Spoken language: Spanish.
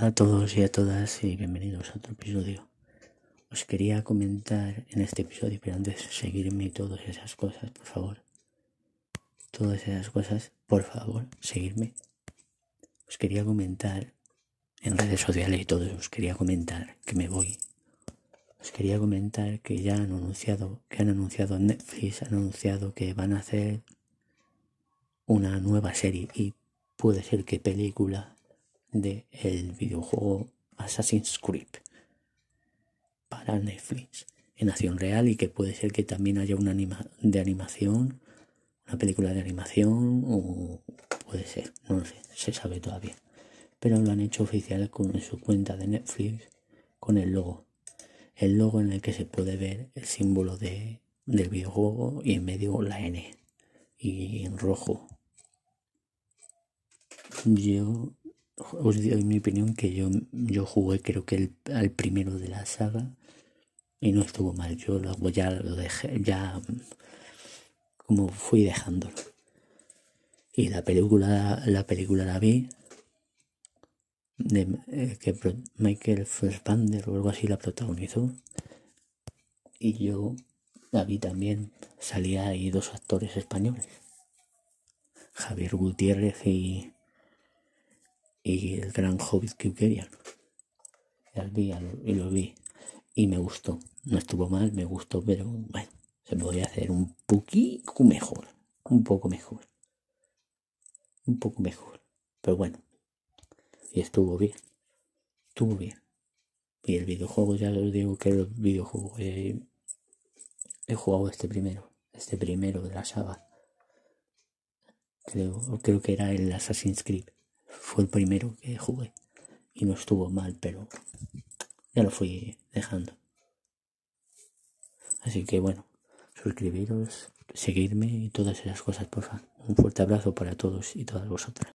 a todos y a todas y bienvenidos a otro episodio. Os quería comentar en este episodio, pero antes seguirme y todas esas cosas, por favor. Todas esas cosas, por favor, seguirme. Os quería comentar en redes sociales y todo, os quería comentar que me voy. Os quería comentar que ya han anunciado, que han anunciado Netflix, han anunciado que van a hacer una nueva serie y puede ser que película del el videojuego Assassin's Creed para Netflix en acción real y que puede ser que también haya una anima de animación, una película de animación o puede ser, no lo sé, se sabe todavía. Pero lo han hecho oficial con su cuenta de Netflix con el logo. El logo en el que se puede ver el símbolo de, del videojuego y en medio la N y en rojo. Yo os doy mi opinión que yo, yo jugué creo que el, al primero de la saga y no estuvo mal. Yo luego ya lo dejé, ya como fui dejándolo. Y la película, la película la vi de eh, que Michael Fassbender o algo así la protagonizó. Y yo la vi también. Salía ahí dos actores españoles. Javier Gutiérrez y y el gran Hobbit que querían. y lo vi y me gustó. No estuvo mal, me gustó, pero bueno, se podría hacer un poquito mejor, un poco mejor, un poco mejor, pero bueno, y estuvo bien, estuvo bien. Y el videojuego, ya os digo que el videojuego he, he jugado este primero, este primero de la saga. Creo, creo que era el Assassin's Creed fue el primero que jugué y no estuvo mal, pero ya lo fui dejando. Así que bueno, suscribiros, seguidme y todas esas cosas, por favor. Un fuerte abrazo para todos y todas vosotras.